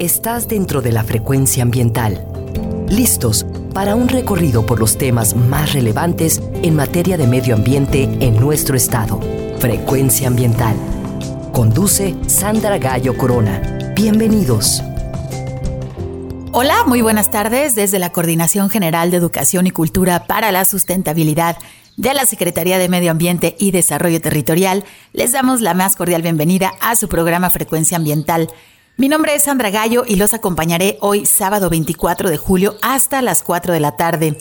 Estás dentro de la frecuencia ambiental. Listos para un recorrido por los temas más relevantes en materia de medio ambiente en nuestro estado. Frecuencia ambiental. Conduce Sandra Gallo Corona. Bienvenidos. Hola, muy buenas tardes desde la Coordinación General de Educación y Cultura para la Sustentabilidad de la Secretaría de Medio Ambiente y Desarrollo Territorial. Les damos la más cordial bienvenida a su programa Frecuencia Ambiental mi nombre es Sandra Gallo y los acompañaré hoy sábado 24 de julio hasta las 4 de la tarde.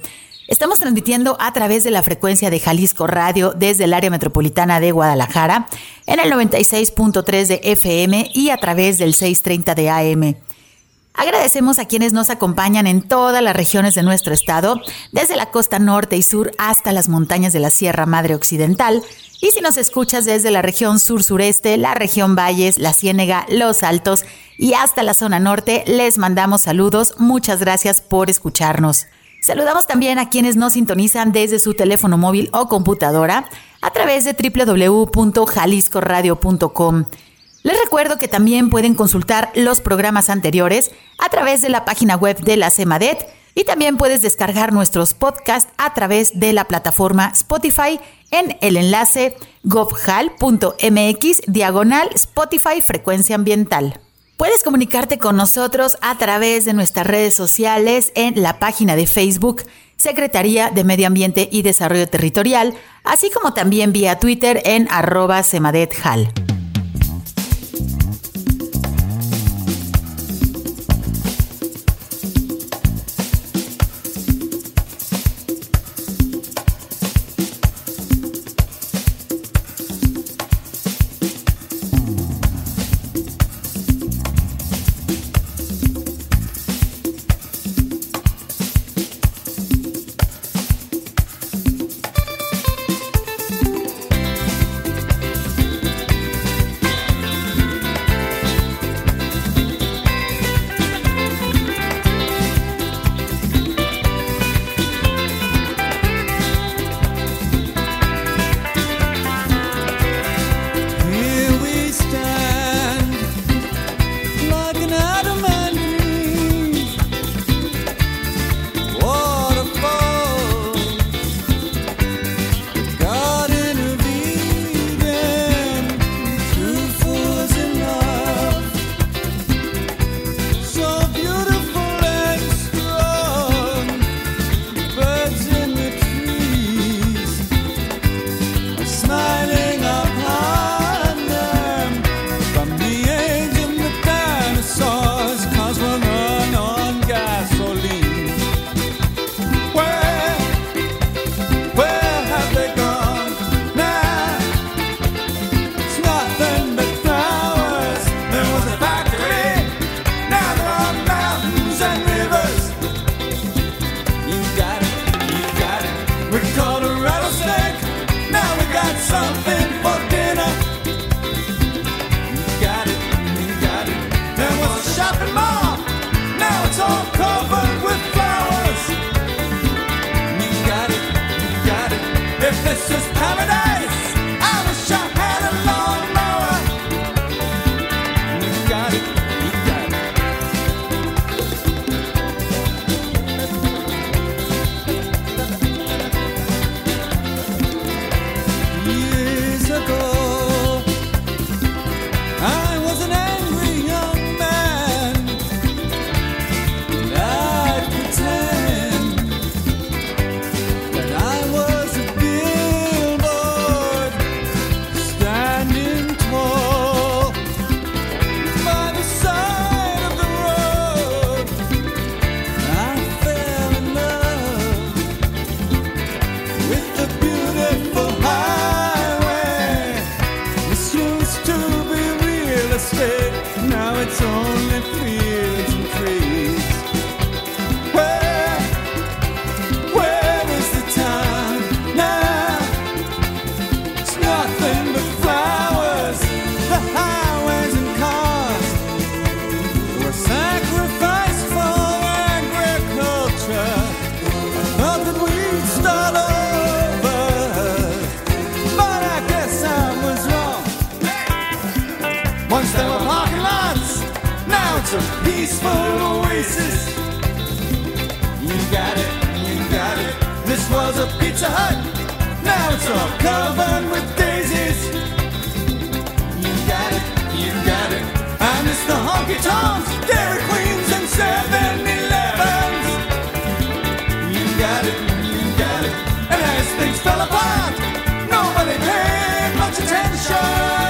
Estamos transmitiendo a través de la frecuencia de Jalisco Radio desde el área metropolitana de Guadalajara en el 96.3 de FM y a través del 630 de AM. Agradecemos a quienes nos acompañan en todas las regiones de nuestro estado, desde la costa norte y sur hasta las montañas de la Sierra Madre Occidental, y si nos escuchas desde la región sur-sureste, la región Valles, la Ciénega, Los Altos y hasta la zona norte, les mandamos saludos. Muchas gracias por escucharnos. Saludamos también a quienes nos sintonizan desde su teléfono móvil o computadora a través de www.jaliscoradio.com. Les recuerdo que también pueden consultar los programas anteriores a través de la página web de la CEMADET y también puedes descargar nuestros podcasts a través de la plataforma Spotify en el enlace govhal.mx diagonal Spotify Frecuencia Ambiental. Puedes comunicarte con nosotros a través de nuestras redes sociales en la página de Facebook Secretaría de Medio Ambiente y Desarrollo Territorial, así como también vía Twitter en arroba semadethal. rattlesnake. A Pizza Hut. Now it's all covered with daisies. You got it, you got it. I miss the honky tonks, Dairy Queens, and 7 Elevens. You got it, you got it. And as things fell apart, nobody paid much attention.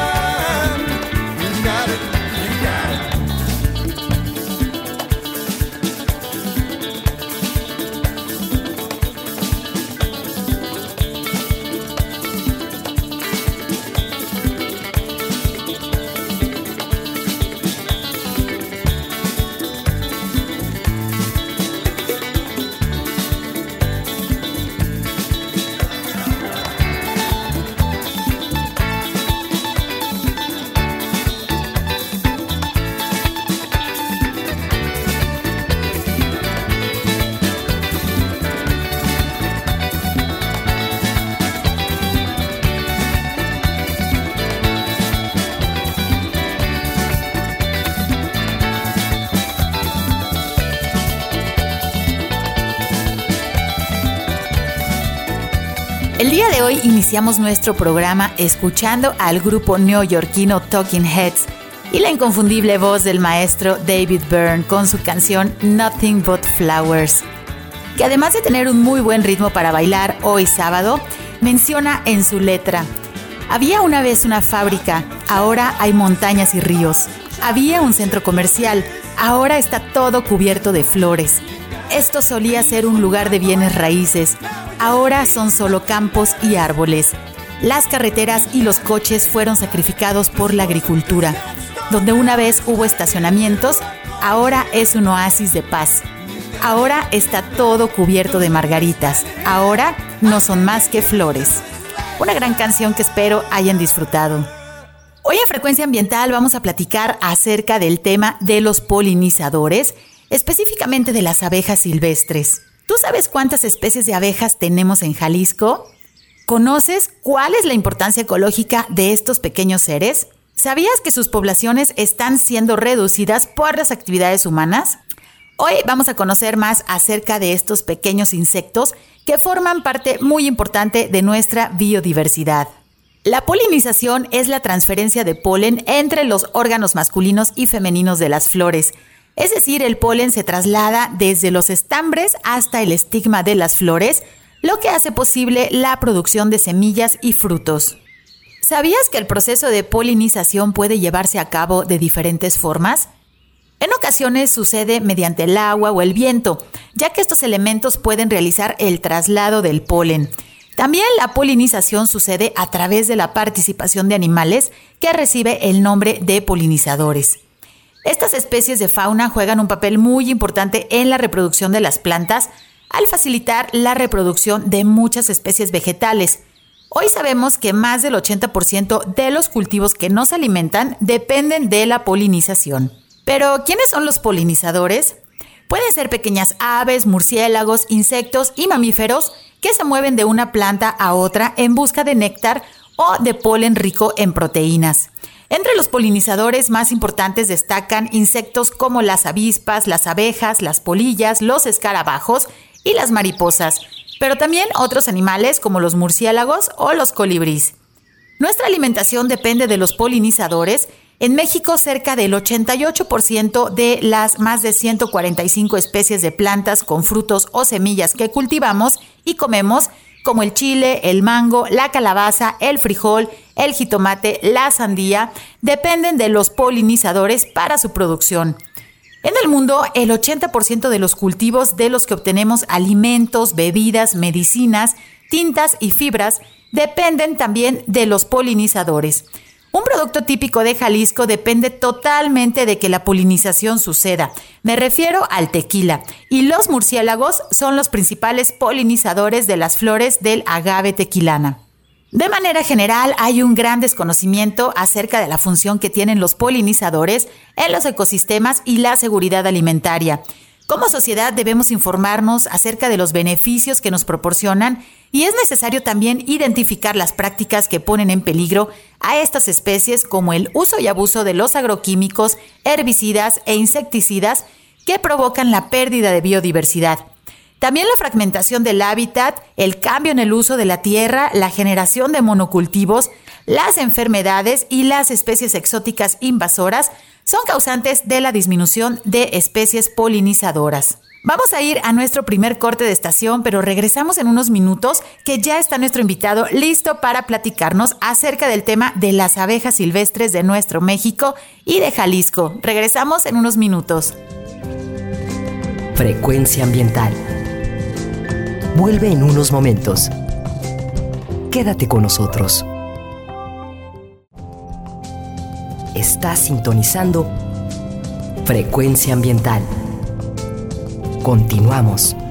Hoy iniciamos nuestro programa escuchando al grupo neoyorquino Talking Heads y la inconfundible voz del maestro David Byrne con su canción Nothing But Flowers, que además de tener un muy buen ritmo para bailar hoy sábado, menciona en su letra, había una vez una fábrica, ahora hay montañas y ríos. Había un centro comercial, ahora está todo cubierto de flores. Esto solía ser un lugar de bienes raíces, ahora son solo campos y árboles. Las carreteras y los coches fueron sacrificados por la agricultura. Donde una vez hubo estacionamientos, ahora es un oasis de paz. Ahora está todo cubierto de margaritas. Ahora no son más que flores. Una gran canción que espero hayan disfrutado. Hoy en Frecuencia Ambiental vamos a platicar acerca del tema de los polinizadores, específicamente de las abejas silvestres. ¿Tú sabes cuántas especies de abejas tenemos en Jalisco? ¿Conoces cuál es la importancia ecológica de estos pequeños seres? ¿Sabías que sus poblaciones están siendo reducidas por las actividades humanas? Hoy vamos a conocer más acerca de estos pequeños insectos que forman parte muy importante de nuestra biodiversidad. La polinización es la transferencia de polen entre los órganos masculinos y femeninos de las flores. Es decir, el polen se traslada desde los estambres hasta el estigma de las flores, lo que hace posible la producción de semillas y frutos. ¿Sabías que el proceso de polinización puede llevarse a cabo de diferentes formas? En ocasiones sucede mediante el agua o el viento, ya que estos elementos pueden realizar el traslado del polen. También la polinización sucede a través de la participación de animales que recibe el nombre de polinizadores. Estas especies de fauna juegan un papel muy importante en la reproducción de las plantas al facilitar la reproducción de muchas especies vegetales. Hoy sabemos que más del 80% de los cultivos que nos alimentan dependen de la polinización. Pero, ¿quiénes son los polinizadores? Pueden ser pequeñas aves, murciélagos, insectos y mamíferos que se mueven de una planta a otra en busca de néctar o de polen rico en proteínas. Entre los polinizadores más importantes destacan insectos como las avispas, las abejas, las polillas, los escarabajos y las mariposas, pero también otros animales como los murciélagos o los colibríes. Nuestra alimentación depende de los polinizadores. En México, cerca del 88% de las más de 145 especies de plantas con frutos o semillas que cultivamos y comemos, como el chile, el mango, la calabaza, el frijol, el jitomate, la sandía, dependen de los polinizadores para su producción. En el mundo, el 80% de los cultivos de los que obtenemos alimentos, bebidas, medicinas, tintas y fibras dependen también de los polinizadores. Un producto típico de Jalisco depende totalmente de que la polinización suceda. Me refiero al tequila. Y los murciélagos son los principales polinizadores de las flores del agave tequilana. De manera general, hay un gran desconocimiento acerca de la función que tienen los polinizadores en los ecosistemas y la seguridad alimentaria. Como sociedad debemos informarnos acerca de los beneficios que nos proporcionan y es necesario también identificar las prácticas que ponen en peligro a estas especies como el uso y abuso de los agroquímicos, herbicidas e insecticidas que provocan la pérdida de biodiversidad. También la fragmentación del hábitat, el cambio en el uso de la tierra, la generación de monocultivos, las enfermedades y las especies exóticas invasoras son causantes de la disminución de especies polinizadoras. Vamos a ir a nuestro primer corte de estación, pero regresamos en unos minutos que ya está nuestro invitado listo para platicarnos acerca del tema de las abejas silvestres de nuestro México y de Jalisco. Regresamos en unos minutos. Frecuencia ambiental. Vuelve en unos momentos. Quédate con nosotros. Estás sintonizando Frecuencia ambiental. Continuamos.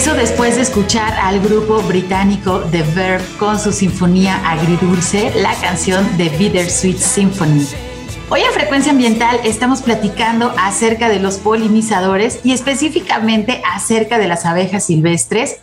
Después de escuchar al grupo británico The Verb con su sinfonía agridulce, la canción The Bittersweet Symphony. Hoy en Frecuencia Ambiental estamos platicando acerca de los polinizadores y específicamente acerca de las abejas silvestres.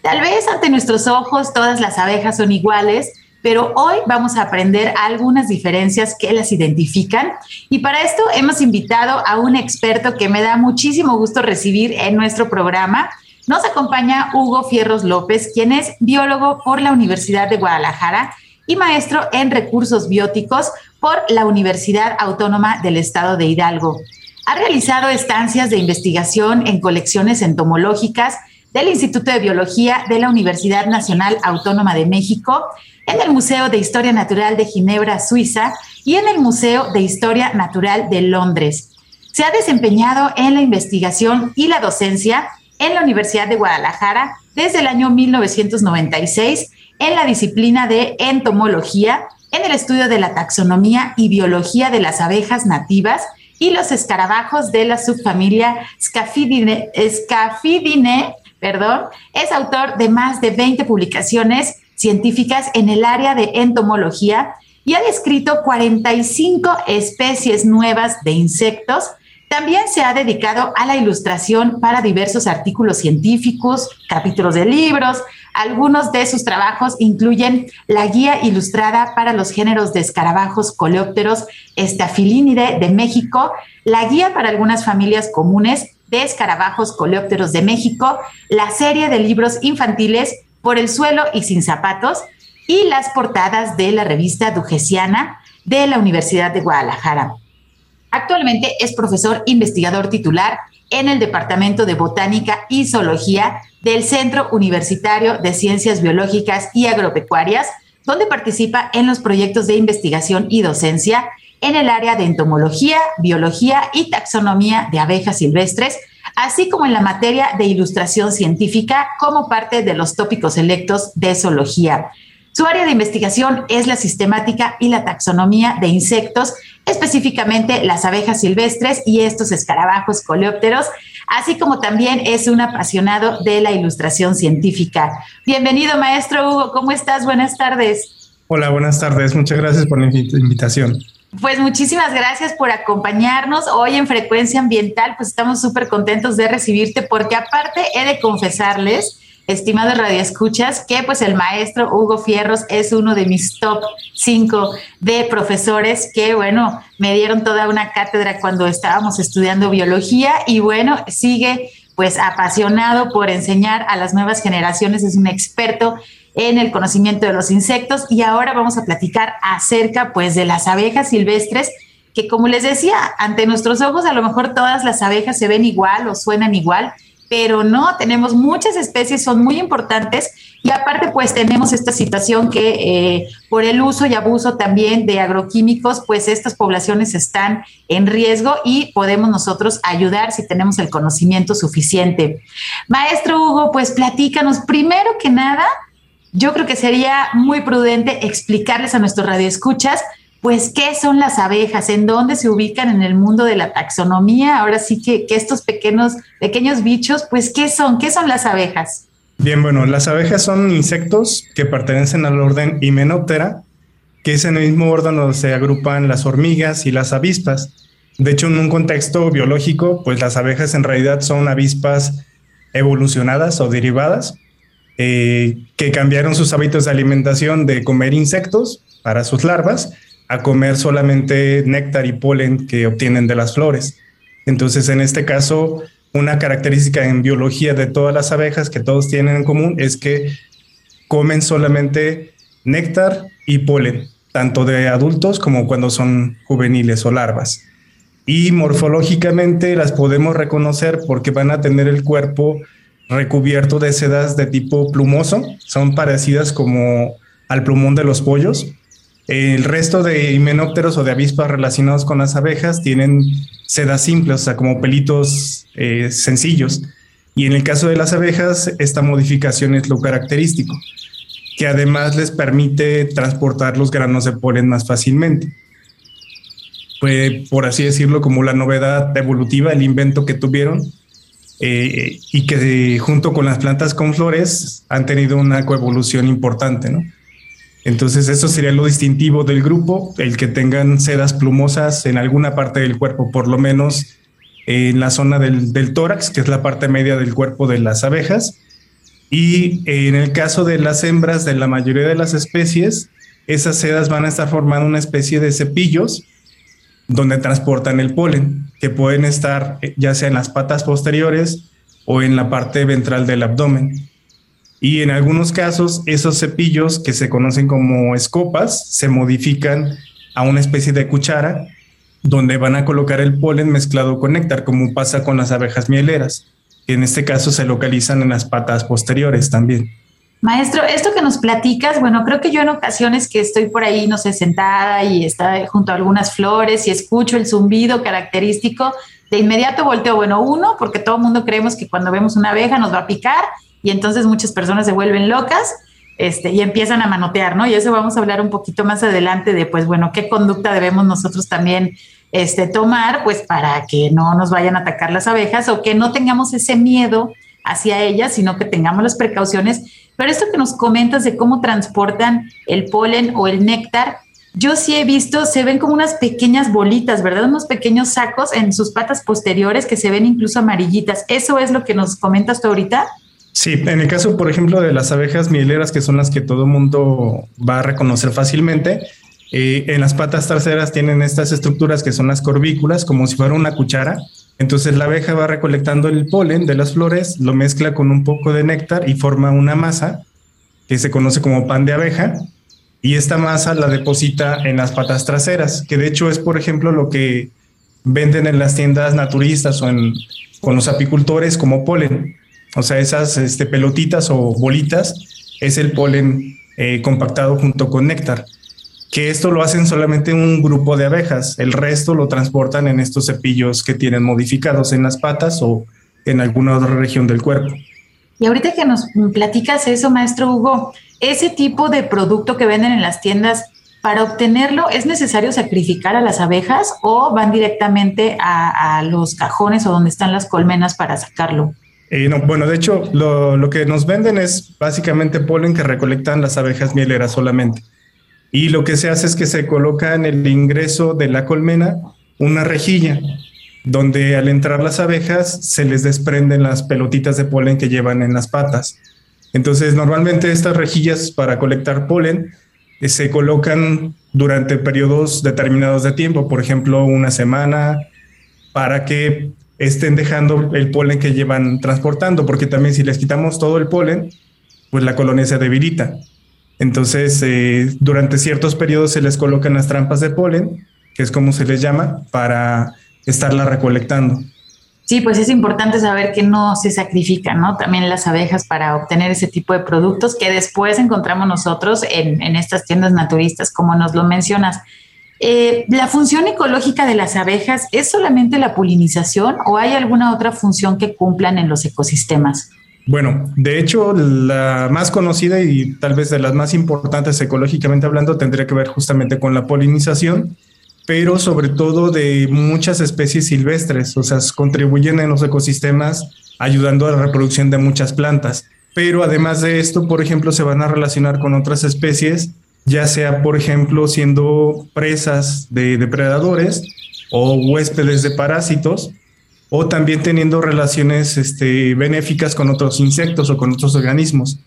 Tal vez ante nuestros ojos todas las abejas son iguales, pero hoy vamos a aprender algunas diferencias que las identifican y para esto hemos invitado a un experto que me da muchísimo gusto recibir en nuestro programa. Nos acompaña Hugo Fierros López, quien es biólogo por la Universidad de Guadalajara y maestro en recursos bióticos por la Universidad Autónoma del Estado de Hidalgo. Ha realizado estancias de investigación en colecciones entomológicas del Instituto de Biología de la Universidad Nacional Autónoma de México, en el Museo de Historia Natural de Ginebra, Suiza, y en el Museo de Historia Natural de Londres. Se ha desempeñado en la investigación y la docencia en la Universidad de Guadalajara desde el año 1996 en la disciplina de entomología, en el estudio de la taxonomía y biología de las abejas nativas y los escarabajos de la subfamilia Scaphidae, perdón, es autor de más de 20 publicaciones científicas en el área de entomología y ha descrito 45 especies nuevas de insectos también se ha dedicado a la ilustración para diversos artículos científicos, capítulos de libros. Algunos de sus trabajos incluyen la guía ilustrada para los géneros de escarabajos coleópteros Staphylinide de México, la guía para algunas familias comunes de escarabajos coleópteros de México, la serie de libros infantiles Por el suelo y sin zapatos y las portadas de la revista Dugesiana de la Universidad de Guadalajara. Actualmente es profesor investigador titular en el Departamento de Botánica y Zoología del Centro Universitario de Ciencias Biológicas y Agropecuarias, donde participa en los proyectos de investigación y docencia en el área de entomología, biología y taxonomía de abejas silvestres, así como en la materia de ilustración científica como parte de los tópicos electos de zoología. Su área de investigación es la sistemática y la taxonomía de insectos, específicamente las abejas silvestres y estos escarabajos coleópteros, así como también es un apasionado de la ilustración científica. Bienvenido, maestro Hugo, ¿cómo estás? Buenas tardes. Hola, buenas tardes. Muchas gracias por la invitación. Pues muchísimas gracias por acompañarnos hoy en Frecuencia Ambiental. Pues estamos súper contentos de recibirte porque aparte he de confesarles estimados radioescuchas, que pues el maestro Hugo Fierros es uno de mis top 5 de profesores que, bueno, me dieron toda una cátedra cuando estábamos estudiando biología y bueno, sigue pues apasionado por enseñar a las nuevas generaciones, es un experto en el conocimiento de los insectos. Y ahora vamos a platicar acerca pues de las abejas silvestres que como les decía, ante nuestros ojos a lo mejor todas las abejas se ven igual o suenan igual, pero no, tenemos muchas especies, son muy importantes y aparte pues tenemos esta situación que eh, por el uso y abuso también de agroquímicos, pues estas poblaciones están en riesgo y podemos nosotros ayudar si tenemos el conocimiento suficiente. Maestro Hugo, pues platícanos, primero que nada, yo creo que sería muy prudente explicarles a nuestros radioescuchas pues, ¿qué son las abejas? ¿En dónde se ubican en el mundo de la taxonomía? Ahora sí que, estos pequeños, pequeños bichos, pues, ¿qué son? ¿Qué son las abejas? Bien, bueno, las abejas son insectos que pertenecen al orden Hymenoptera, que es en el mismo orden donde se agrupan las hormigas y las avispas. De hecho, en un contexto biológico, pues las abejas en realidad son avispas evolucionadas o derivadas eh, que cambiaron sus hábitos de alimentación de comer insectos para sus larvas a comer solamente néctar y polen que obtienen de las flores. Entonces, en este caso, una característica en biología de todas las abejas que todos tienen en común es que comen solamente néctar y polen, tanto de adultos como cuando son juveniles o larvas. Y morfológicamente las podemos reconocer porque van a tener el cuerpo recubierto de sedas de tipo plumoso, son parecidas como al plumón de los pollos, el resto de himenópteros o de avispas relacionados con las abejas tienen sedas simples, o sea, como pelitos eh, sencillos. Y en el caso de las abejas, esta modificación es lo característico, que además les permite transportar los granos de polen más fácilmente. Fue, por así decirlo, como la novedad evolutiva, el invento que tuvieron eh, y que junto con las plantas con flores han tenido una coevolución importante, ¿no? Entonces eso sería lo distintivo del grupo, el que tengan sedas plumosas en alguna parte del cuerpo, por lo menos en la zona del, tórax, que es la parte media del cuerpo de las abejas. Y en el caso de las hembras de la mayoría de las especies, esas sedas van a estar formando una especie de cepillos donde transportan el polen, que pueden estar eh, ya sea en las patas posteriores o en la parte ventral del abdomen. Y en algunos casos, esos cepillos que se conocen como escopas se modifican a una especie de cuchara donde van a colocar el polen mezclado con néctar, como pasa con las abejas mieleras, que en este caso se localizan en las patas posteriores también. Maestro, esto que nos platicas, bueno, creo que yo en ocasiones que estoy por ahí, no sé, sentada y está junto a algunas flores y escucho el zumbido característico, de inmediato volteo, bueno, uno, porque todo el mundo creemos que cuando vemos una abeja nos va a picar y entonces muchas personas se vuelven locas este, y empiezan a manotear, ¿no? Y eso vamos a hablar un poquito más adelante de, pues, bueno, qué conducta debemos nosotros también este, tomar, pues, para que no nos vayan a atacar las abejas o que no tengamos ese miedo hacia ellas, sino que tengamos las precauciones pero esto que nos comentas de cómo transportan el polen o el néctar, yo sí he visto, se ven como unas pequeñas bolitas, ¿verdad? Unos pequeños sacos en sus patas posteriores que se ven incluso amarillitas. ¿Eso es lo que nos comentas tú ahorita? Sí, en el caso, por ejemplo, de las abejas mieleras, que son las que todo mundo va a reconocer fácilmente, eh, en las patas traseras tienen estas estructuras que son las corbículas, como si fuera una cuchara, entonces la abeja va recolectando el polen de las flores, lo mezcla con un poco de néctar y forma una masa que se conoce como pan de abeja. Y esta masa la deposita en las patas traseras, que de hecho es, por ejemplo, lo que venden en las tiendas naturistas o en, con los apicultores como polen. O sea, esas este, pelotitas o bolitas es el polen eh, compactado junto con néctar que esto lo hacen solamente un grupo de abejas, el resto lo transportan en estos cepillos que tienen modificados en las patas o en alguna otra región del cuerpo. Y ahorita que nos platicas eso, maestro Hugo, ese tipo de producto que venden en las tiendas, para obtenerlo, ¿es necesario sacrificar a las abejas o van directamente a, los cajones o donde están las colmenas para sacarlo? No, bueno, de hecho, lo, lo que nos venden es básicamente polen que recolectan las abejas mieleras solamente. Y lo que se hace es que se coloca en el ingreso de la colmena una rejilla donde al entrar las abejas se les desprenden las pelotitas de polen que llevan en las patas. Entonces, normalmente estas rejillas para colectar polen eh, se colocan durante periodos determinados de tiempo, por ejemplo, una semana, para que estén dejando el polen que llevan transportando, porque también si les quitamos todo el polen, pues la colonia se debilita. Entonces, eh, durante ciertos periodos se les colocan las trampas de polen, que es como se les llama, para estarla recolectando. Sí, pues es importante saber que no se sacrifican, ¿no? También las abejas para obtener ese tipo de productos que después encontramos nosotros en, estas tiendas naturistas, como nos lo mencionas. Eh, ¿La función ecológica de las abejas es solamente la polinización o hay alguna otra función que cumplan en los ecosistemas? Bueno, de hecho, la más conocida y tal vez de las más importantes ecológicamente hablando tendría que ver justamente con la polinización, pero sobre todo de muchas especies silvestres, o sea, contribuyen en los ecosistemas ayudando a la reproducción de muchas plantas. Pero además de esto, por ejemplo, se van a relacionar con otras especies, ya sea, por ejemplo, siendo presas de depredadores o huéspedes de parásitos, o también teniendo relaciones este, benéficas con otros insectos o con otros organismos.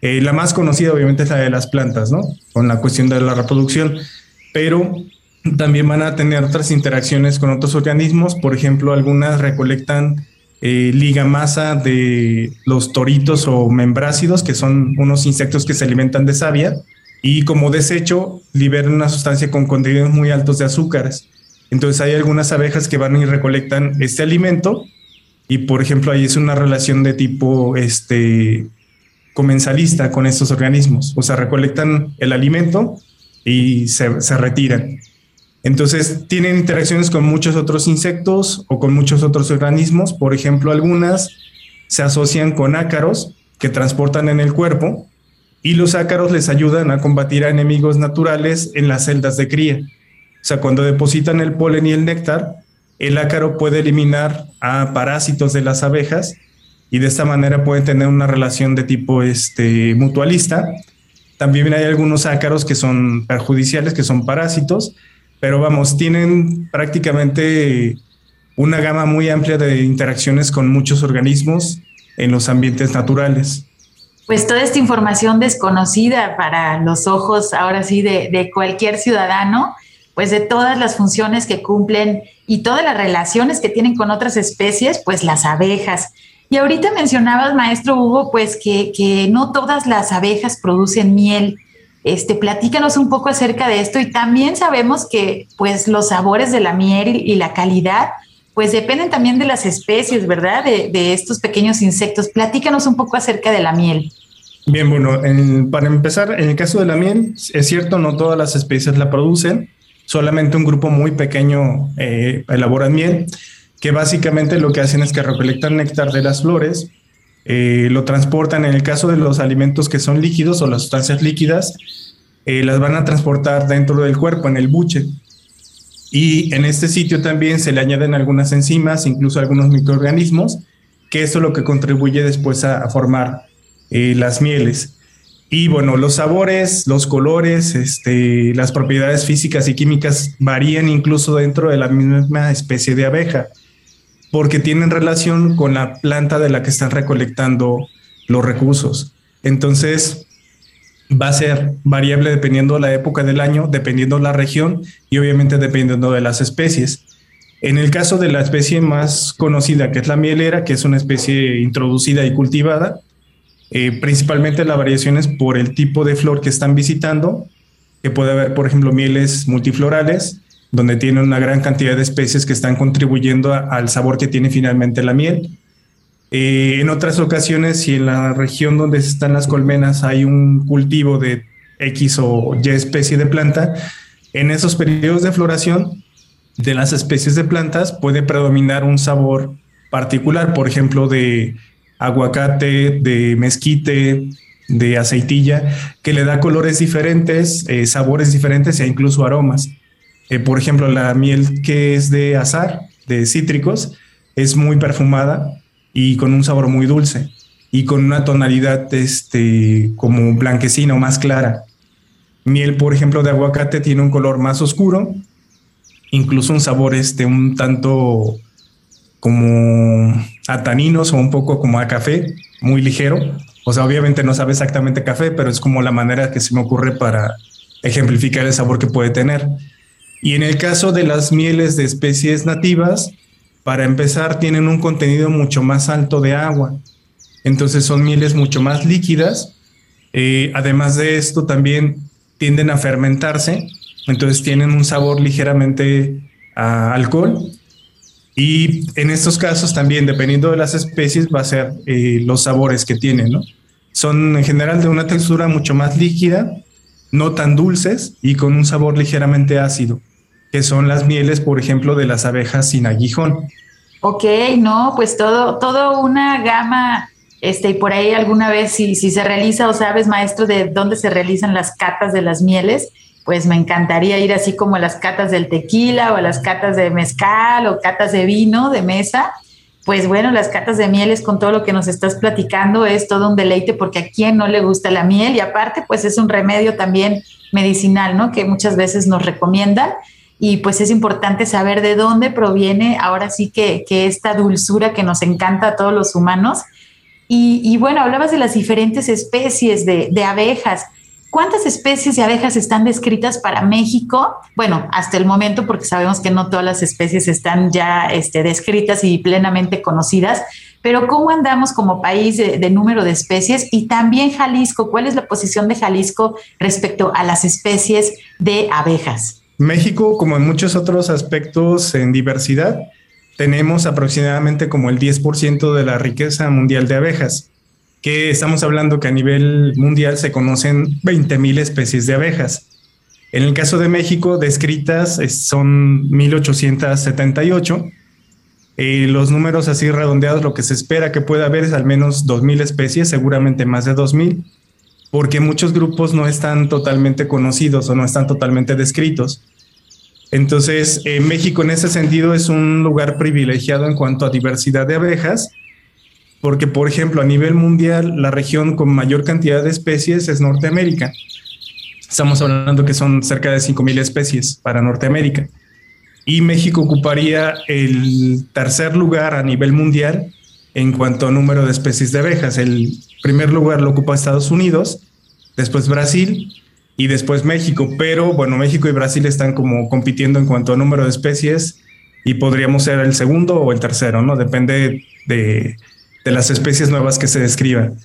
Eh, la más conocida obviamente es la de las plantas, ¿no? Con la cuestión de la reproducción, pero también van a tener otras interacciones con otros organismos, por ejemplo, algunas recolectan eh, ligamasa de los toritos o membrácidos, que son unos insectos que se alimentan de savia, y como desecho liberan una sustancia con contenidos muy altos de azúcares. Entonces hay algunas abejas que van y recolectan este alimento y por ejemplo ahí es una relación de tipo este comensalista con estos organismos, o sea, recolectan el alimento y se, se retiran. Entonces tienen interacciones con muchos otros insectos o con muchos otros organismos, por ejemplo, algunas se asocian con ácaros que transportan en el cuerpo y los ácaros les ayudan a combatir a enemigos naturales en las celdas de cría. O sea, cuando depositan el polen y el néctar, el ácaro puede eliminar a parásitos de las abejas y de esta manera pueden tener una relación de tipo este, mutualista. También hay algunos ácaros que son perjudiciales, que son parásitos, pero vamos, tienen prácticamente una gama muy amplia de interacciones con muchos organismos en los ambientes naturales. Pues toda esta información desconocida para los ojos, ahora sí, de, cualquier ciudadano, pues de todas las funciones que cumplen y todas las relaciones que tienen con otras especies, pues las abejas. Y ahorita mencionabas, maestro Hugo, pues que, que no todas las abejas producen miel. Este, platícanos un poco acerca de esto y también sabemos que pues los sabores de la miel y la calidad pues dependen también de las especies, ¿verdad? De, de estos pequeños insectos. Platícanos un poco acerca de la miel. Bien, bueno, para empezar, en el caso de la miel, es cierto, no todas las especies la producen, solamente un grupo muy pequeño eh, elabora miel, que básicamente lo que hacen es que recolectan néctar de las flores, eh, lo transportan, en el caso de los alimentos que son líquidos o las sustancias líquidas, eh, las van a transportar dentro del cuerpo, en el buche. Y en este sitio también se le añaden algunas enzimas, incluso algunos microorganismos, que eso es lo que contribuye después a, formar las mieles. Y bueno, los sabores, los colores, este, las propiedades físicas y químicas varían incluso dentro de la misma especie de abeja, porque tienen relación con la planta de la que están recolectando los recursos. Entonces, va a ser variable dependiendo de la época del año, dependiendo de la región y obviamente dependiendo de las especies. En el caso de la especie más conocida, que es la mielera, que es una especie introducida y cultivada, eh, principalmente la variación es por el tipo de flor que están visitando, que puede haber, por ejemplo, mieles multiflorales, donde tiene una gran cantidad de especies que están contribuyendo al sabor que tiene finalmente la miel. Eh, en otras ocasiones, si en la región donde están las colmenas hay un cultivo de X o Y especie de planta, en esos periodos de floración de las especies de plantas puede predominar un sabor particular, por ejemplo, de aguacate, de mezquite, de aceitilla, que le da colores diferentes, eh, sabores diferentes e incluso aromas. Eh, por ejemplo, la miel que es de azar, de cítricos, es muy perfumada y con un sabor muy dulce y con una tonalidad este, como blanquecina o más clara. Miel, por ejemplo, de aguacate tiene un color más oscuro, incluso un sabor este, un tanto como a taninos o un poco como a café, muy ligero. O sea, obviamente no sabe exactamente café, pero es como la manera que se me ocurre para ejemplificar el sabor que puede tener. Y en el caso de las mieles de especies nativas, para empezar, tienen un contenido mucho más alto de agua. Entonces son mieles mucho más líquidas. Eh, además de esto, también tienden a fermentarse. Entonces tienen un sabor ligeramente a alcohol y en estos casos también, dependiendo de las especies, va a ser eh, los sabores que tienen. Son en general de una textura mucho más líquida, no tan dulces y con un sabor ligeramente ácido, que son las mieles, por ejemplo, de las abejas sin aguijón. Ok, no, pues todo, todo una gama, este, y por ahí alguna vez si, si se realiza o sabes, maestro, de dónde se realizan las catas de las mieles, pues me encantaría ir así como a las catas del tequila o a las catas de mezcal o catas de vino de mesa. Pues bueno, las catas de mieles con todo lo que nos estás platicando es todo un deleite porque a quien no le gusta la miel y aparte pues es un remedio también medicinal, ¿no? Que muchas veces nos recomiendan y pues es importante saber de dónde proviene ahora sí que, esta dulzura que nos encanta a todos los humanos. Y, bueno, hablabas de las diferentes especies de, de abejas. ¿Cuántas especies de abejas están descritas para México? Bueno, hasta el momento, porque sabemos que no todas las especies están ya este, descritas y plenamente conocidas, pero ¿cómo andamos como país de, número de especies? Y también Jalisco, ¿cuál es la posición de Jalisco respecto a las especies de abejas? México, como en muchos otros aspectos en diversidad, tenemos aproximadamente como el 10% de la riqueza mundial de abejas que estamos hablando que a nivel mundial se conocen 20.000 especies de abejas. En el caso de México, descritas son 1878. Eh, los números así redondeados, lo que se espera que pueda haber es al menos 2.000 especies, seguramente más de 2.000, porque muchos grupos no están totalmente conocidos o no están totalmente descritos. Entonces, eh, México en ese sentido es un lugar privilegiado en cuanto a diversidad de abejas, porque por ejemplo a nivel mundial la región con mayor cantidad de especies es Norteamérica. Estamos hablando que son cerca de 5.000 especies para Norteamérica. Y México ocuparía el tercer lugar a nivel mundial en cuanto a número de especies de abejas. El primer lugar lo ocupa Estados Unidos, después Brasil y después México. Pero bueno, México y Brasil están como compitiendo en cuanto a número de especies y podríamos ser el segundo o el tercero, ¿no? Depende de, de las especies nuevas que se describan.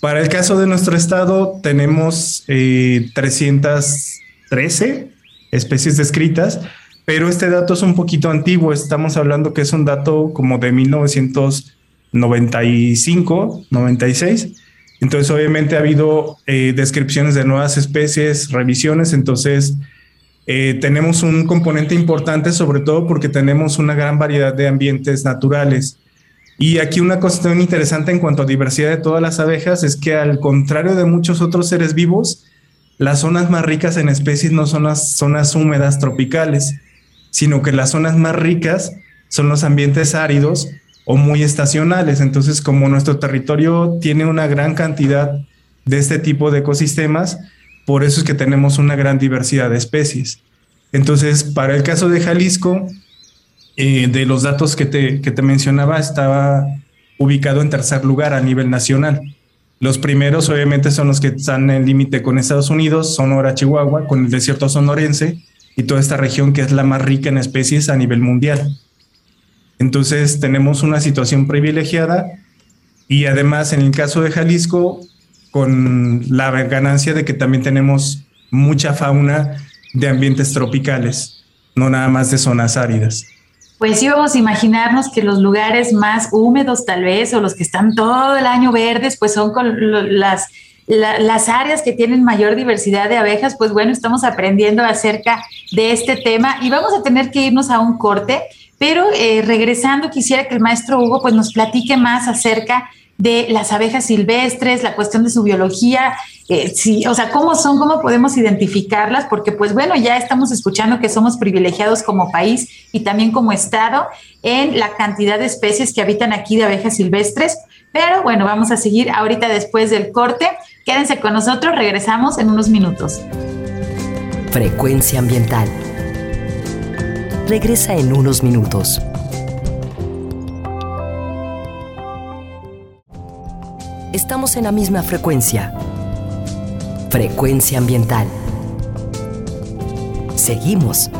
Para el caso de nuestro estado, tenemos 313 eh, especies descritas, pero este dato es un poquito antiguo. Estamos hablando que es un dato como de 1995, 96. Entonces, obviamente ha habido eh, descripciones de nuevas especies, revisiones. Entonces, eh, tenemos un componente importante, sobre todo porque tenemos una gran variedad de ambientes naturales. Y aquí una cuestión interesante en cuanto a diversidad de todas las abejas es que al contrario de muchos otros seres vivos, las zonas más ricas en especies no son las zonas húmedas tropicales, sino que las zonas más ricas son los ambientes áridos o muy estacionales. Entonces, como nuestro territorio tiene una gran cantidad de este tipo de ecosistemas, por eso es que tenemos una gran diversidad de especies. Entonces, para el caso de Jalisco, eh, de los datos que te, que te mencionaba, estaba ubicado en tercer lugar a nivel nacional. Los primeros, obviamente, son los que están en límite con Estados Unidos, Sonora, Chihuahua, con el desierto sonorense y toda esta región que es la más rica en especies a nivel mundial. Entonces, tenemos una situación privilegiada y además, en el caso de Jalisco, con la ganancia de que también tenemos mucha fauna de ambientes tropicales, no nada más de zonas áridas pues íbamos a imaginarnos que los lugares más húmedos tal vez o los que están todo el año verdes, pues son las, las áreas que tienen mayor diversidad de abejas. Pues bueno, estamos aprendiendo acerca de este tema y vamos a tener que irnos a un corte, pero eh, regresando quisiera que el maestro Hugo pues nos platique más acerca de las abejas silvestres, la cuestión de su biología, eh, sí, o sea, cómo son, cómo podemos identificarlas, porque pues bueno, ya estamos escuchando que somos privilegiados como país y también como estado en la cantidad de especies que habitan aquí de abejas silvestres, pero bueno, vamos a seguir ahorita después del corte. Quédense con nosotros, regresamos en unos minutos. Frecuencia ambiental. Regresa en unos minutos. estamos en la misma frecuencia. Frecuencia ambiental. Seguimos.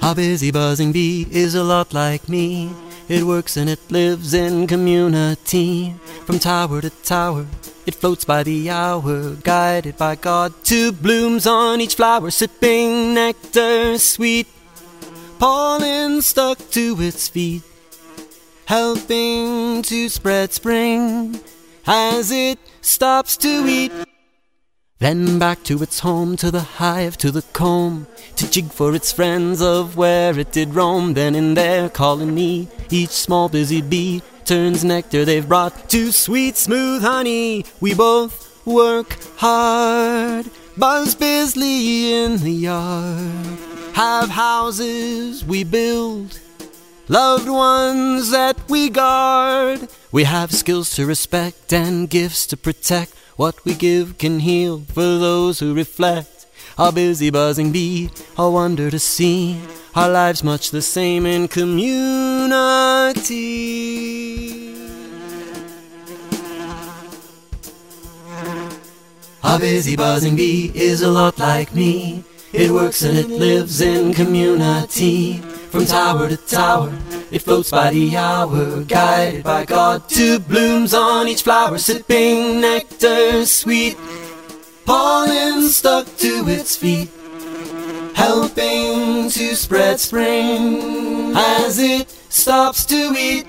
A busy buzzing bee is a lot like me. It works and it lives in community. From tower to tower, It floats by the hour, guided by God. Two blooms on each flower, sipping nectar sweet. Pollen stuck to its feet, helping to spread spring as it stops to eat. Then back to its home, to the hive, to the comb, to jig for its friends of where it did roam. Then in their colony, each small busy bee turns nectar they've brought to sweet, smooth honey. We both work hard, buzz busily in the yard. Have houses we build, loved ones that we guard. We have skills to respect and gifts to protect. What we give can heal for those who reflect. Our busy buzzing bee, our wonder to see our lives much the same in community. A busy buzzing bee is a lot like me. It works and it lives in community. From tower to tower, it floats by the hour, guided by God. Two blooms on each flower, sipping nectar sweet. Pollen stuck to its feet helping to spread spring as it stops to eat.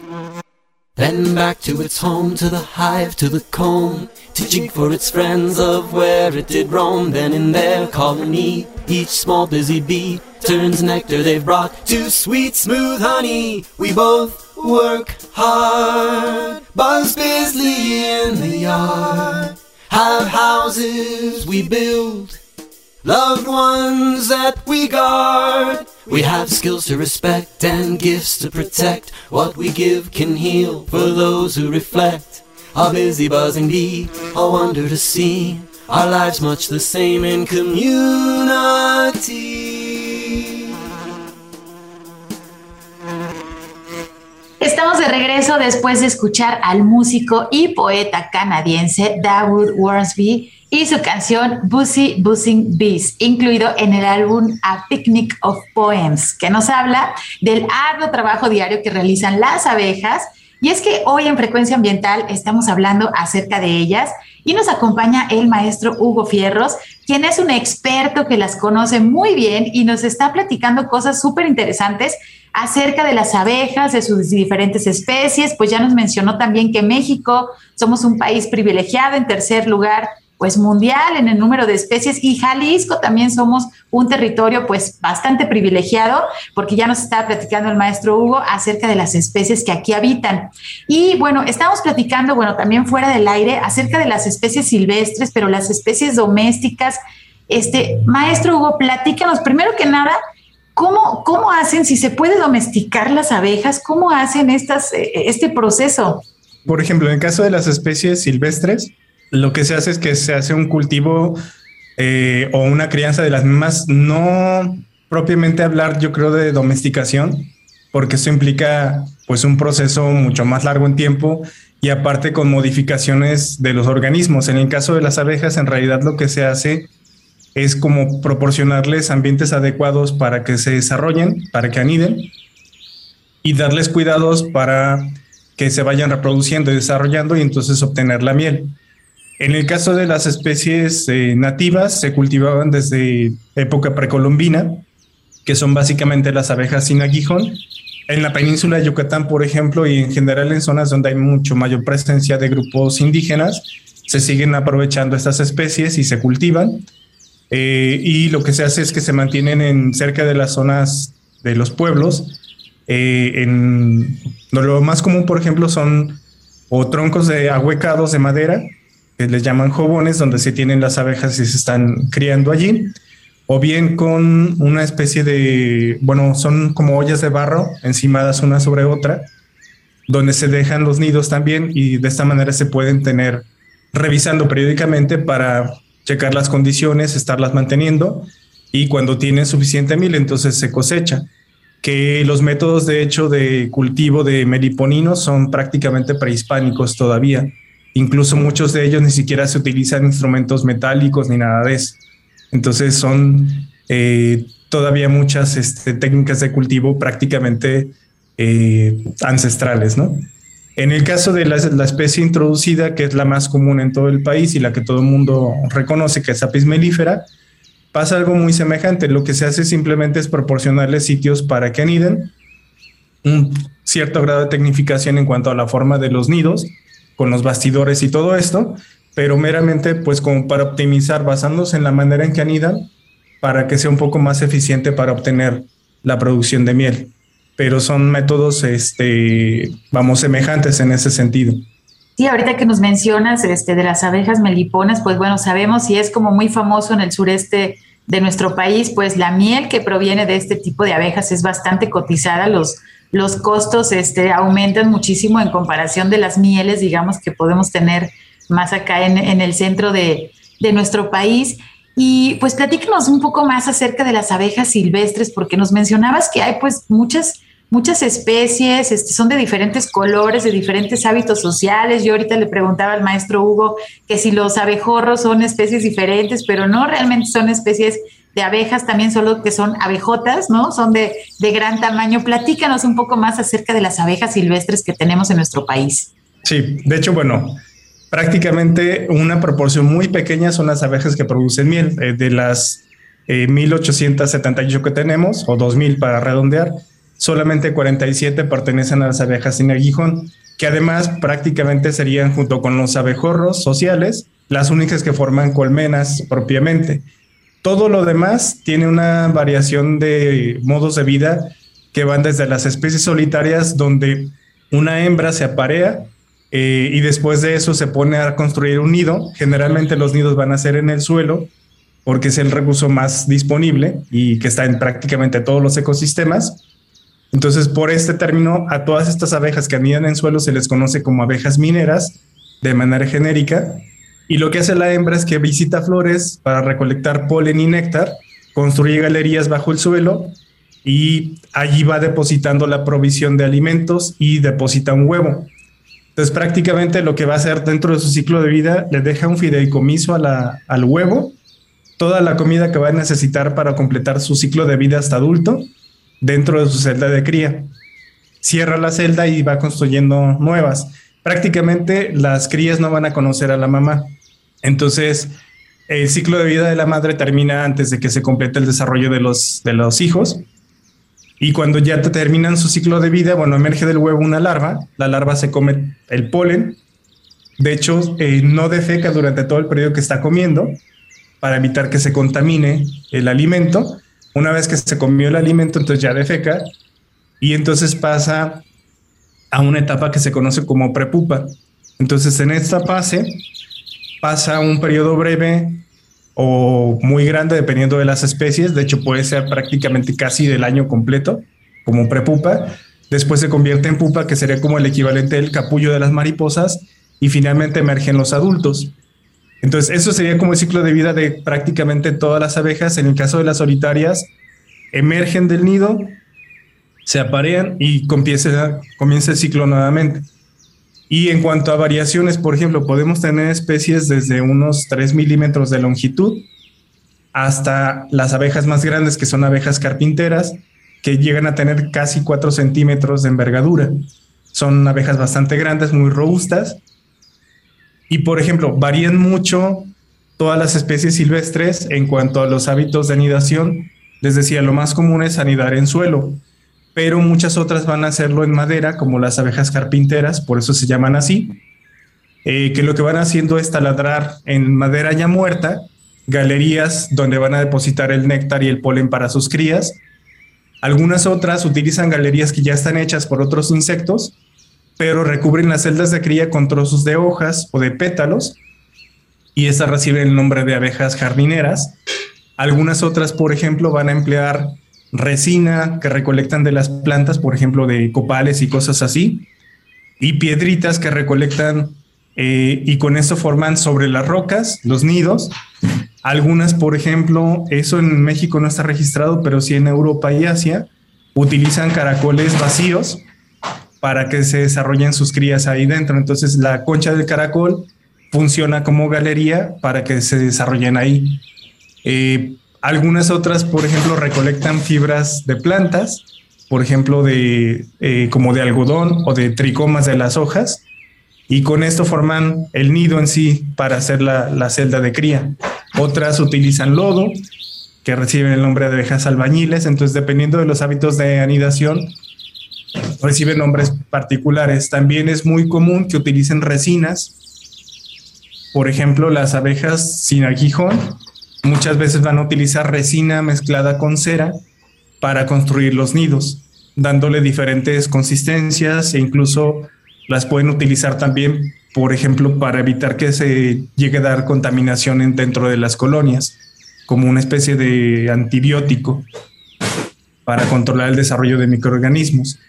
Then back to its home, to the hive, to the comb, jig for its friends of where it did roam. Then in their colony, each small busy bee turns nectar they've brought to sweet, smooth honey. We both work hard, buzz busily in the yard, have houses we build loved ones that we guard. We have skills to respect and gifts to protect. What we give can heal for those who reflect. Our busy buzzing bee, a wonder to see our lives much the same in community. Estamos de regreso después de escuchar al músico y poeta canadiense Dawood Wormsby y su canción Busy Buzzing Bees, incluido en el álbum A Picnic of Poems, que nos habla del arduo trabajo diario que realizan las abejas. Y es que hoy en Frecuencia Ambiental estamos hablando acerca de ellas y nos acompaña el maestro Hugo Fierros, quien es un experto que las conoce muy bien y nos está platicando cosas súper interesantes acerca de las abejas, de sus diferentes especies, pues ya nos mencionó también que México somos un país privilegiado en tercer lugar pues mundial en el número de especies y Jalisco también somos un territorio pues bastante privilegiado porque ya nos estaba platicando el maestro Hugo acerca de las especies que aquí habitan. Y bueno, estamos platicando, bueno, también fuera del aire acerca de las especies silvestres, pero las especies domésticas. Este, maestro Hugo, platícanos primero que nada, ¿cómo, cómo hacen, si se puede domesticar las abejas, cómo hacen estas, eh, este proceso? Por ejemplo, en caso de las especies silvestres, lo que se hace es que se hace un cultivo eh, o una crianza de las mismas, no propiamente hablar, yo creo, de domesticación, porque eso implica pues un proceso mucho más largo en tiempo y aparte con modificaciones de los organismos. En el caso de las abejas, en realidad lo que se hace es como proporcionarles ambientes adecuados para que se desarrollen, para que aniden y darles cuidados para que se vayan reproduciendo y desarrollando y entonces obtener la miel. En el caso de las especies eh, nativas, se cultivaban desde época precolombina, que son básicamente las abejas sin aguijón. En la península de Yucatán, por ejemplo, y en general en zonas donde hay mucho mayor presencia de grupos indígenas, se siguen aprovechando estas especies y se cultivan. Eh, y lo que se hace es que se mantienen en cerca de las zonas de los pueblos. Eh, en, lo más común, por ejemplo, son o troncos de ahuecados de madera que les llaman jobones, donde se tienen las abejas y se están criando allí, o bien con una especie de, bueno, son como ollas de barro encimadas una sobre otra, donde se dejan los nidos también y de esta manera se pueden tener revisando periódicamente para checar las condiciones, estarlas manteniendo y cuando tienen suficiente miel entonces se cosecha. Que los métodos de hecho de cultivo de meliponinos son prácticamente prehispánicos todavía Incluso muchos de ellos ni siquiera se utilizan instrumentos metálicos ni nada de eso. Entonces son eh, todavía muchas este, técnicas de cultivo prácticamente eh, ancestrales, ¿no? En el caso de la, especie introducida, que es la más común en todo el país y la que todo el mundo reconoce que es apis melífera, pasa algo muy semejante. Lo que se hace simplemente es proporcionarles sitios para que aniden, un cierto grado de tecnificación en cuanto a la forma de los nidos, con los bastidores y todo esto, pero meramente pues como para optimizar basándose en la manera en que anidan para que sea un poco más eficiente para obtener la producción de miel. Pero son métodos, este, vamos, semejantes en ese sentido. Sí, ahorita que nos mencionas este, de las abejas meliponas, pues bueno, sabemos y es como muy famoso en el sureste de nuestro país, pues la miel que proviene de este tipo de abejas es bastante cotizada. Los, los costos este, aumentan muchísimo en comparación de las mieles, digamos, que podemos tener más acá en, el centro de, nuestro país. Y pues platícanos un poco más acerca de las abejas silvestres, porque nos mencionabas que hay pues muchas, muchas especies, este, son de diferentes colores, de diferentes hábitos sociales. Yo ahorita le preguntaba al maestro Hugo que si los abejorros son especies diferentes, pero no realmente son especies de abejas también solo que son abejotas, ¿no? Son de, de gran tamaño. Platícanos un poco más acerca de las abejas silvestres que tenemos en nuestro país. Sí, de hecho, bueno, prácticamente una proporción muy pequeña son las abejas que producen miel. Eh, de las 1878 eh, que tenemos, o 2000 para redondear, solamente 47 pertenecen a las abejas sin aguijón, que además prácticamente serían junto con los abejorros sociales las únicas que forman colmenas propiamente. Todo lo demás tiene una variación de modos de vida que van desde las especies solitarias donde una hembra se aparea y después de eso se pone a construir un nido. Generalmente los nidos van a ser en el suelo porque es el recurso más disponible y que está en prácticamente todos los ecosistemas. Entonces, por este término, a todas estas abejas que anidan en suelo se les conoce como abejas mineras de manera genérica. Y lo que hace la hembra es que visita flores para recolectar polen y néctar, construye galerías bajo el suelo y allí va depositando la provisión de alimentos y deposita un huevo. Entonces prácticamente lo que va a hacer dentro de su ciclo de vida le deja un fideicomiso al huevo, toda la comida que va a necesitar para completar su ciclo de vida hasta adulto dentro de su celda de cría. Cierra la celda y va construyendo nuevas. Prácticamente las crías no van a conocer a la mamá. Entonces, el ciclo de vida de la madre termina antes de que se complete el desarrollo de los, de los hijos y cuando ya terminan su ciclo de vida, bueno, emerge del huevo una larva, la larva se come el polen, de hecho, eh, no defeca durante todo el periodo que está comiendo para evitar que se contamine el alimento. Una vez que se comió el alimento, entonces ya defeca y entonces pasa a una etapa que se conoce como prepupa. Entonces, en esta fase pasa un periodo breve o muy grande dependiendo de las especies. De hecho, puede ser prácticamente casi del año completo, como prepupa. Después se convierte en pupa, que sería como el equivalente del capullo de las mariposas, y finalmente emergen los adultos. Entonces, eso sería como el ciclo de vida de prácticamente todas las abejas. En el caso de las solitarias, emergen del nido, se aparean y comienza, comienza el ciclo nuevamente. Y en cuanto a variaciones, por ejemplo, podemos tener especies desde unos 3 milímetros de longitud hasta las abejas más grandes, que son abejas carpinteras, que llegan a tener casi 4 centímetros de envergadura. Son abejas bastante grandes, muy robustas. Y, por ejemplo, varían mucho todas las especies silvestres en cuanto a los hábitos de anidación. Les decía, lo más común es anidar en suelo pero muchas otras van a hacerlo en madera, como las abejas carpinteras, por eso se llaman así, eh, que lo que van haciendo es taladrar en madera ya muerta galerías donde van a depositar el néctar y el polen para sus crías. Algunas otras utilizan galerías que ya están hechas por otros insectos, pero recubren las celdas de cría con trozos de hojas o de pétalos, y estas reciben el nombre de abejas jardineras. Algunas otras, por ejemplo, van a emplear resina que recolectan de las plantas, por ejemplo, de copales y cosas así, y piedritas que recolectan eh, y con eso forman sobre las rocas los nidos. Algunas, por ejemplo, eso en México no está registrado, pero sí en Europa y Asia, utilizan caracoles vacíos para que se desarrollen sus crías ahí dentro. Entonces la concha del caracol funciona como galería para que se desarrollen ahí. Eh, algunas otras, por ejemplo, recolectan fibras de plantas, por ejemplo, de eh, como de algodón o de tricomas de las hojas, y con esto forman el nido en sí para hacer la, la celda de cría. Otras utilizan lodo, que reciben el nombre de abejas albañiles, entonces dependiendo de los hábitos de anidación, reciben nombres particulares. También es muy común que utilicen resinas, por ejemplo, las abejas sin aguijón Muchas veces van a utilizar resina mezclada con cera para construir los nidos, dándole diferentes consistencias e incluso las pueden utilizar también, por ejemplo, para evitar que se llegue a dar contaminación dentro de las colonias, como una especie de antibiótico para controlar el desarrollo de microorganismos.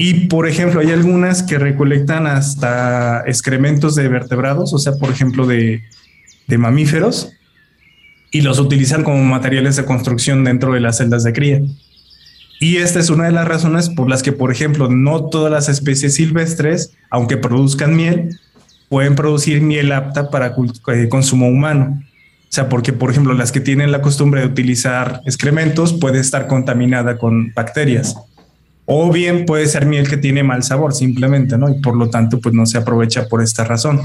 Y, por ejemplo, hay algunas que recolectan hasta excrementos de vertebrados, o sea, por ejemplo, de, de mamíferos, y los utilizan como materiales de construcción dentro de las celdas de cría. Y esta es una de las razones por las que, por ejemplo, no todas las especies silvestres, aunque produzcan miel, pueden producir miel apta para eh, consumo humano. O sea, porque, por ejemplo, las que tienen la costumbre de utilizar excrementos puede estar contaminada con bacterias. O bien puede ser miel que tiene mal sabor simplemente, ¿no? Y por lo tanto, pues no se aprovecha por esta razón.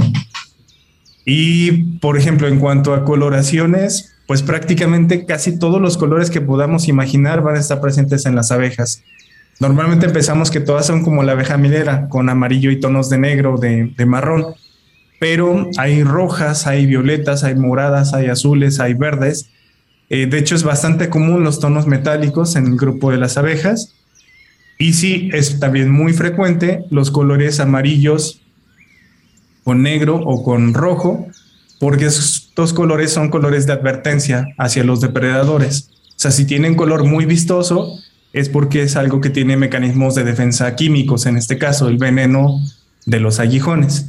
Y, por ejemplo, en cuanto a coloraciones, pues prácticamente casi todos los colores que podamos imaginar van a estar presentes en las abejas. Normalmente empezamos que todas son como la abeja milera, con amarillo y tonos de negro, de, marrón, pero hay rojas, hay violetas, hay moradas, hay azules, hay verdes. Eh, de hecho, es bastante común los tonos metálicos en el grupo de las abejas. Y sí, es también muy frecuente los colores amarillos con negro o con rojo, porque es estos colores son colores de advertencia hacia los depredadores. O sea, si tienen color muy vistoso, es porque es algo que tiene mecanismos de defensa químicos, en este caso el veneno de los aguijones.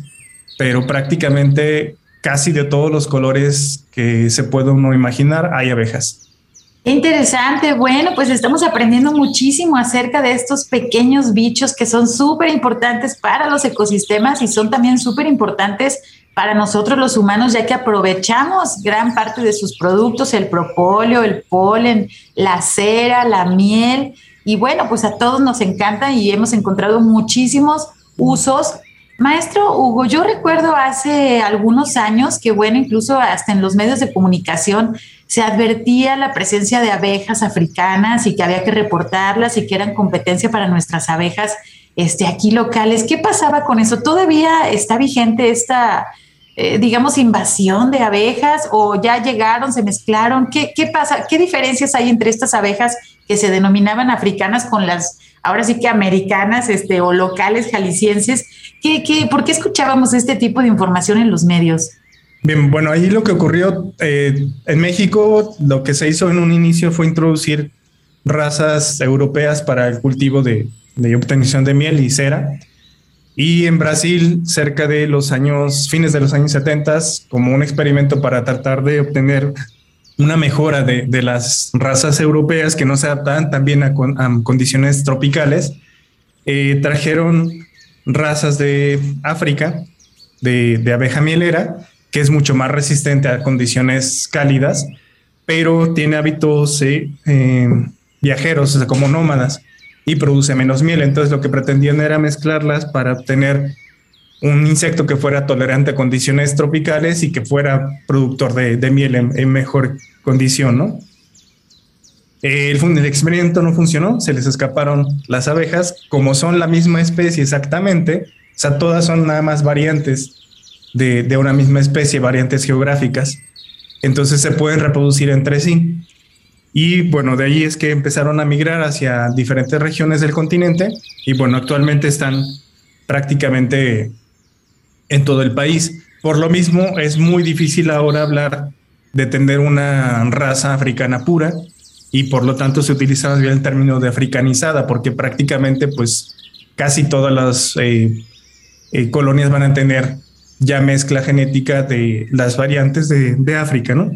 Pero prácticamente casi de todos los colores que se puede uno imaginar hay abejas. Interesante, bueno, pues estamos aprendiendo muchísimo acerca de estos pequeños bichos que son súper importantes para los ecosistemas y son también súper importantes para nosotros los humanos, ya que aprovechamos gran parte de sus productos, el propóleo, el polen, la cera, la miel, y bueno, pues a todos nos encanta y hemos encontrado muchísimos usos. Maestro Hugo, yo recuerdo hace algunos años que, bueno, incluso hasta en los medios de comunicación se advertía la presencia de abejas africanas y que había que reportarlas y que eran competencia para nuestras abejas este, aquí locales. ¿Qué pasaba con eso? ¿Todavía está vigente esta, eh, digamos, invasión de abejas o ya llegaron, se mezclaron? ¿Qué, ¿Qué pasa? ¿Qué diferencias hay entre estas abejas que se denominaban africanas con las, ahora sí que americanas este, o locales jaliscienses? ¿Qué, qué, ¿Por qué escuchábamos este tipo de información en los medios? Bien, bueno, ahí lo que ocurrió eh, en México, lo que se hizo en un inicio fue introducir razas europeas para el cultivo de, de obtención de miel y cera. Y en Brasil, cerca de los años, fines de los años 70, como un experimento para tratar de obtener una mejora de, de las razas europeas que no se adaptaban también a, condiciones tropicales, eh, trajeron razas de África, de, de abeja mielera, que es mucho más resistente a condiciones cálidas, pero tiene hábitos eh, viajeros, o sea, como nómadas, y produce menos miel. Entonces lo que pretendían era mezclarlas para obtener un insecto que fuera tolerante a condiciones tropicales y que fuera productor de, miel en, mejor condición, ¿no? El, el, experimento no funcionó, se les escaparon las abejas, como son la misma especie exactamente, o sea, todas son nada más variantes de, una misma especie, variantes geográficas. Entonces se pueden reproducir entre sí. Y bueno, de ahí es que empezaron a migrar hacia diferentes regiones del continente y bueno, actualmente están prácticamente en todo el país. Por lo mismo, es muy difícil ahora hablar de tener una raza africana pura y por lo tanto se utiliza más bien el término de africanizada porque prácticamente pues casi todas las eh, eh, colonias van a tener ya mezcla genética de las variantes de, de África, ¿no?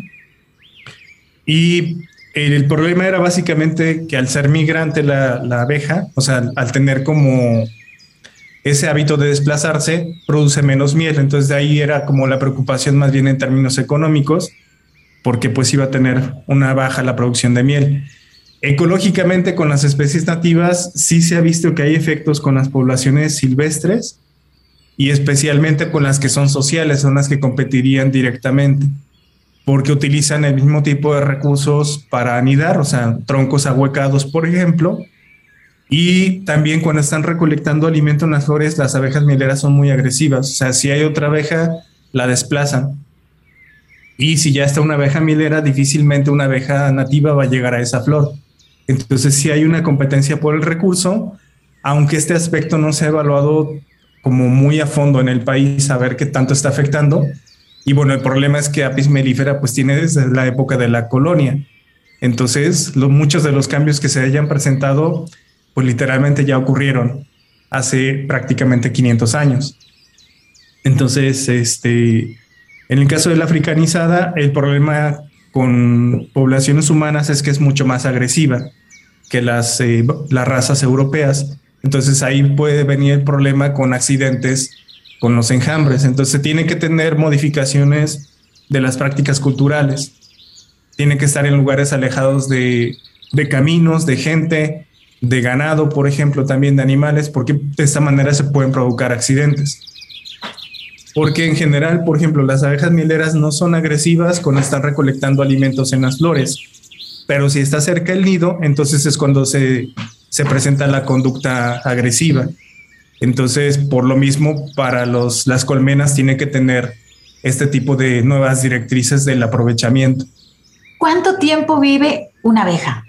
Y el problema era básicamente que al ser migrante la, abeja, o sea, al tener como ese hábito de desplazarse, produce menos miel. Entonces de ahí era como la preocupación más bien en términos económicos, porque pues iba a tener una baja la producción de miel. Ecológicamente con las especies nativas sí se ha visto que hay efectos con las poblaciones silvestres, y especialmente con las que son sociales, son las que competirían directamente, porque utilizan el mismo tipo de recursos para anidar, o sea, troncos ahuecados, por ejemplo, y también cuando están recolectando alimento en las flores, las abejas mieleras son muy agresivas, o sea, si hay otra abeja, la desplazan. Y si ya está una abeja mielera, difícilmente una abeja nativa va a llegar a esa flor. Entonces, si hay una competencia por el recurso, aunque este aspecto no se ha evaluado como muy a fondo en el país a ver qué tanto está afectando. Y bueno, el problema es que Apis mellifera pues tiene desde la época de la colonia. Entonces, muchos de los cambios que se hayan presentado, pues literalmente ya ocurrieron hace prácticamente 500 años. Entonces, este, en el caso de la africanizada, el problema con poblaciones humanas es que es mucho más agresiva que las, eh, las razas europeas entonces ahí puede venir el problema con accidentes con los enjambres. Entonces se tiene que tener modificaciones de las prácticas culturales. Tiene que estar en lugares alejados de, de caminos, de gente, de ganado, por ejemplo, también de animales, porque de esta manera se pueden provocar accidentes. Porque en general, por ejemplo, las abejas mieleras no son agresivas cuando están recolectando alimentos en las flores, pero si está cerca el nido, entonces es cuando se se presenta la conducta agresiva. Entonces, por lo mismo, para los, las colmenas tiene que tener este tipo de nuevas directrices del aprovechamiento. ¿Cuánto tiempo vive una abeja?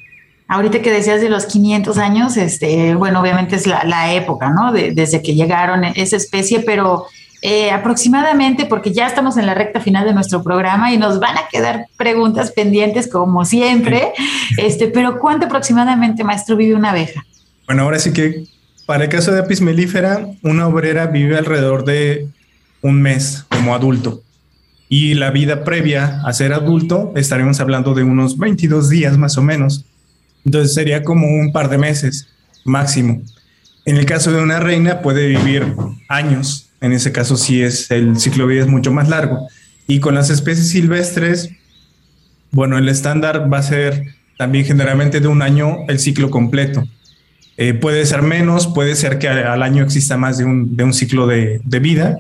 Ahorita que decías de los 500 años, este, bueno, obviamente es la, época, ¿no? desde que llegaron esa especie, pero eh, aproximadamente, porque ya estamos en la recta final de nuestro programa y nos van a quedar preguntas pendientes como siempre, este, pero ¿cuánto aproximadamente, maestro, vive una abeja? Bueno, ahora sí que para el caso de apis melífera, una obrera vive alrededor de un mes como adulto. Y la vida previa a ser adulto, estaremos hablando de unos 22 días más o menos. Entonces sería como un par de meses máximo. En el caso de una reina puede vivir años. En ese caso sí es el ciclo de vida es mucho más largo. Y con las especies silvestres, bueno, el estándar va a ser también generalmente de un año el ciclo completo. Eh, puede ser menos, puede ser que al año exista más de un, de un ciclo de, de vida.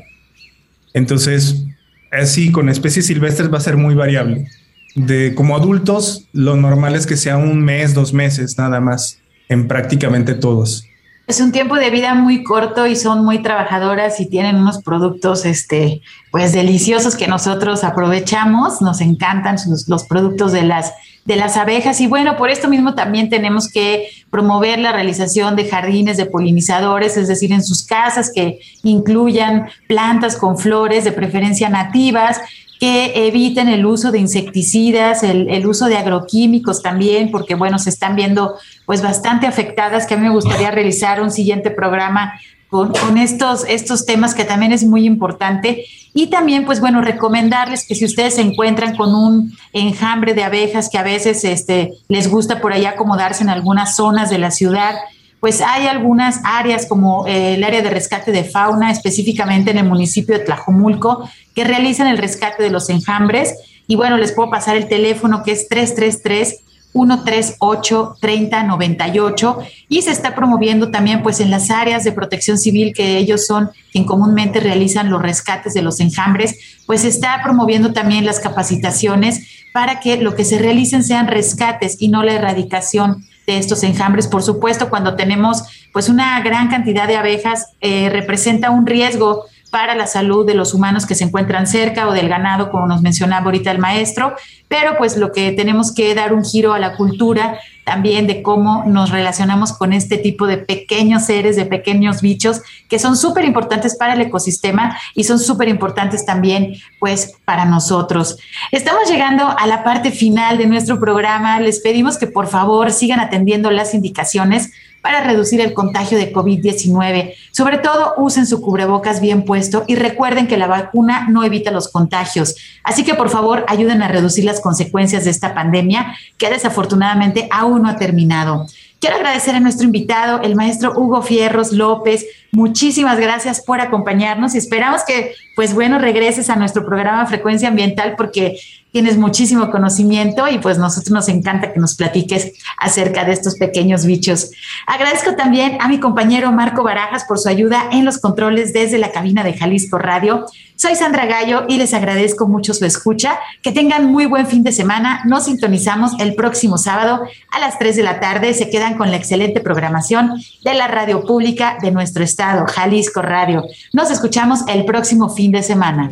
Entonces, así con especies silvestres va a ser muy variable. De como adultos, lo normal es que sea un mes, dos meses, nada más, en prácticamente todos. Es un tiempo de vida muy corto y son muy trabajadoras y tienen unos productos, este, pues deliciosos que nosotros aprovechamos. Nos encantan los productos de las de las abejas. Y bueno, por esto mismo también tenemos que promover la realización de jardines de polinizadores, es decir, en sus casas que incluyan plantas con flores de preferencia nativas que eviten el uso de insecticidas, el, uso de agroquímicos también, porque bueno, se están viendo pues bastante afectadas, que a mí me gustaría realizar un siguiente programa con, estos, estos temas que también es muy importante. Y también, pues bueno, recomendarles que si ustedes se encuentran con un enjambre de abejas que a veces este, les gusta por ahí acomodarse en algunas zonas de la ciudad, pues hay algunas áreas como eh, el área de rescate de fauna, específicamente en el municipio de Tlajomulco, que realizan el rescate de los enjambres. Y bueno, les puedo pasar el teléfono que es 333 138 3098 y se está promoviendo también pues en las áreas de protección civil que ellos son quien comúnmente realizan los rescates de los enjambres, pues se está promoviendo también las capacitaciones para que lo que se realicen sean rescates y no la erradicación de estos enjambres. Por supuesto, cuando tenemos pues una gran cantidad de abejas, eh, representa un riesgo para la salud de los humanos que se encuentran cerca o del ganado, como nos mencionaba ahorita el maestro, pero pues lo que tenemos que dar un giro a la cultura también de cómo nos relacionamos con este tipo de pequeños seres, de pequeños bichos que son súper importantes para el ecosistema y son súper importantes también pues para nosotros. Estamos llegando a la parte final de nuestro programa. Les pedimos que por favor sigan atendiendo las indicaciones para reducir el contagio de COVID-19. Sobre todo, usen su cubrebocas bien puesto y recuerden que la vacuna no evita los contagios. Así que, por favor, ayuden a reducir las consecuencias de esta pandemia que desafortunadamente aún no ha terminado. Quiero agradecer a nuestro invitado, el maestro Hugo Fierros López. Muchísimas gracias por acompañarnos y esperamos que, pues bueno, regreses a nuestro programa Frecuencia Ambiental porque tienes muchísimo conocimiento y pues nosotros nos encanta que nos platiques acerca de estos pequeños bichos. Agradezco también a mi compañero Marco Barajas por su ayuda en los controles desde la cabina de Jalisco Radio. Soy Sandra Gallo y les agradezco mucho su escucha. Que tengan muy buen fin de semana. Nos sintonizamos el próximo sábado a las 3 de la tarde. Se quedan con la excelente programación de la radio pública de nuestro estado, Jalisco Radio. Nos escuchamos el próximo fin de semana.